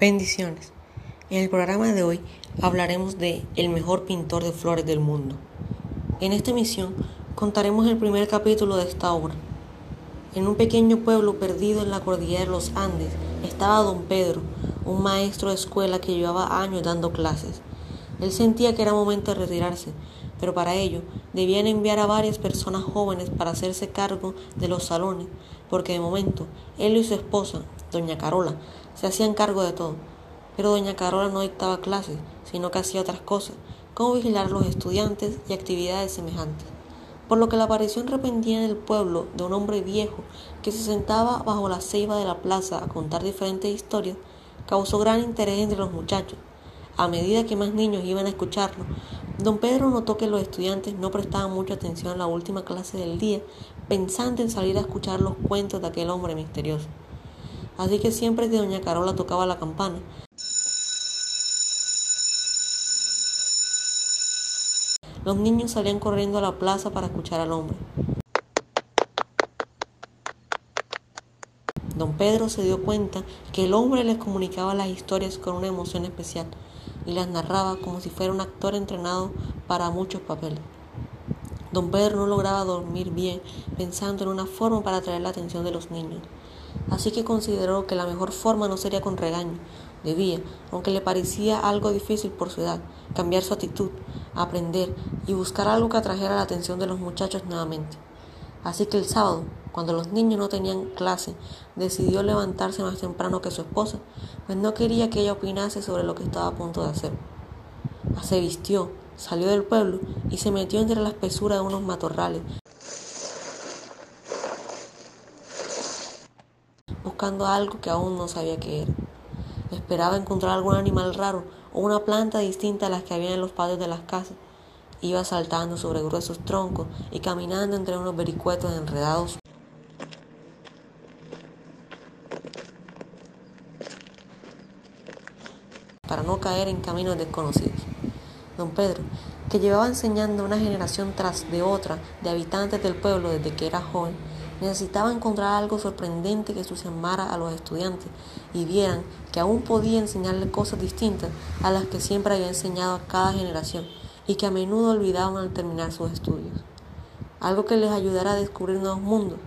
Bendiciones. En el programa de hoy hablaremos de el mejor pintor de flores del mundo. En esta emisión contaremos el primer capítulo de esta obra. En un pequeño pueblo perdido en la cordillera de los Andes estaba don Pedro, un maestro de escuela que llevaba años dando clases. Él sentía que era momento de retirarse, pero para ello debían enviar a varias personas jóvenes para hacerse cargo de los salones, porque de momento él y su esposa, doña Carola, se hacían cargo de todo. Pero doña Carola no dictaba clases, sino que hacía otras cosas, como vigilar a los estudiantes y actividades semejantes. Por lo que la aparición repentina en el pueblo de un hombre viejo que se sentaba bajo la ceiba de la plaza a contar diferentes historias causó gran interés entre los muchachos. A medida que más niños iban a escucharlo, don Pedro notó que los estudiantes no prestaban mucha atención a la última clase del día, pensando en salir a escuchar los cuentos de aquel hombre misterioso así que siempre que doña Carola tocaba la campana, los niños salían corriendo a la plaza para escuchar al hombre. Don Pedro se dio cuenta que el hombre les comunicaba las historias con una emoción especial y las narraba como si fuera un actor entrenado para muchos papeles. Don Pedro no lograba dormir bien pensando en una forma para atraer la atención de los niños así que consideró que la mejor forma no sería con regaño. Debía, aunque le parecía algo difícil por su edad, cambiar su actitud, aprender y buscar algo que atrajera la atención de los muchachos nuevamente. Así que el sábado, cuando los niños no tenían clase, decidió levantarse más temprano que su esposa, pues no quería que ella opinase sobre lo que estaba a punto de hacer. Se vistió, salió del pueblo y se metió entre la espesura de unos matorrales buscando algo que aún no sabía qué era. Esperaba encontrar algún animal raro o una planta distinta a las que había en los patios de las casas. Iba saltando sobre gruesos troncos y caminando entre unos vericuetos enredados. para no caer en caminos desconocidos. Don Pedro, que llevaba enseñando una generación tras de otra de habitantes del pueblo desde que era joven, Necesitaba encontrar algo sorprendente que entusiasmara a los estudiantes y vieran que aún podía enseñarles cosas distintas a las que siempre había enseñado a cada generación y que a menudo olvidaban al terminar sus estudios. Algo que les ayudara a descubrir nuevos mundos.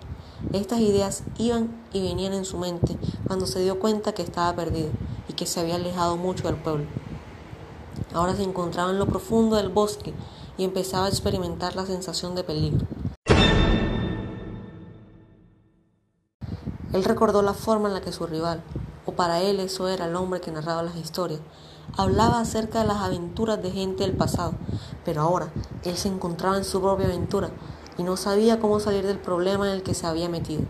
Estas ideas iban y venían en su mente cuando se dio cuenta que estaba perdido y que se había alejado mucho del pueblo. Ahora se encontraba en lo profundo del bosque y empezaba a experimentar la sensación de peligro. Él recordó la forma en la que su rival, o para él eso era el hombre que narraba las historias, hablaba acerca de las aventuras de gente del pasado, pero ahora él se encontraba en su propia aventura y no sabía cómo salir del problema en el que se había metido.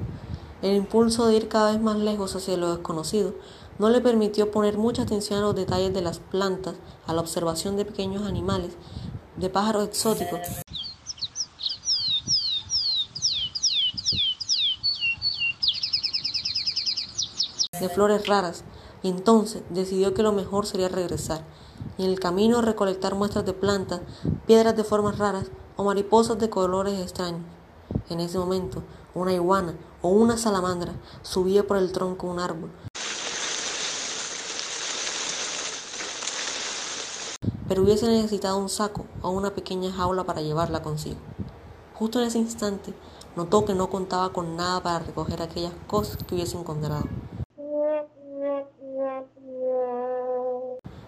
El impulso de ir cada vez más lejos hacia lo desconocido no le permitió poner mucha atención a los detalles de las plantas, a la observación de pequeños animales, de pájaros exóticos de flores raras, y entonces decidió que lo mejor sería regresar, y en el camino recolectar muestras de plantas, piedras de formas raras o mariposas de colores extraños. En ese momento, una iguana o una salamandra subía por el tronco de un árbol. Pero hubiese necesitado un saco o una pequeña jaula para llevarla consigo. Justo en ese instante, notó que no contaba con nada para recoger aquellas cosas que hubiese encontrado.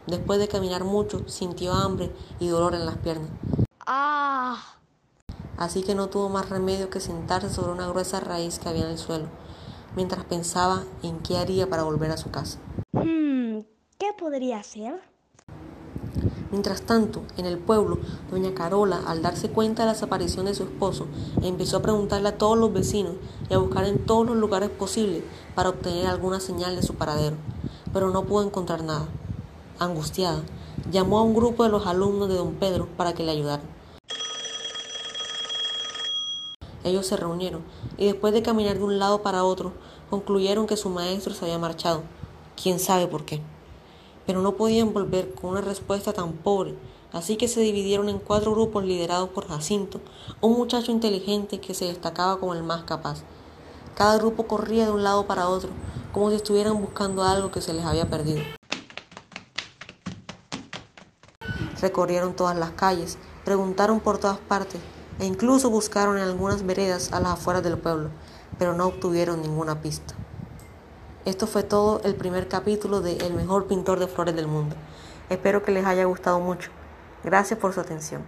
Después de caminar mucho, sintió hambre y dolor en las piernas. Ah. Así que no tuvo más remedio que sentarse sobre una gruesa raíz que había en el suelo, mientras pensaba en qué haría para volver a su casa. Hmm, ¿Qué podría hacer? Mientras tanto, en el pueblo, doña Carola, al darse cuenta de la desaparición de su esposo, empezó a preguntarle a todos los vecinos y a buscar en todos los lugares posibles para obtener alguna señal de su paradero, pero no pudo encontrar nada. Angustiada, llamó a un grupo de los alumnos de don Pedro para que le ayudaran. Ellos se reunieron y después de caminar de un lado para otro, concluyeron que su maestro se había marchado, quién sabe por qué. Pero no podían volver con una respuesta tan pobre, así que se dividieron en cuatro grupos liderados por Jacinto, un muchacho inteligente que se destacaba como el más capaz. Cada grupo corría de un lado para otro, como si estuvieran buscando algo que se les había perdido. Recorrieron todas las calles, preguntaron por todas partes e incluso buscaron en algunas veredas a las afueras del pueblo, pero no obtuvieron ninguna pista. Esto fue todo el primer capítulo de El mejor pintor de flores del mundo. Espero que les haya gustado mucho. Gracias por su atención.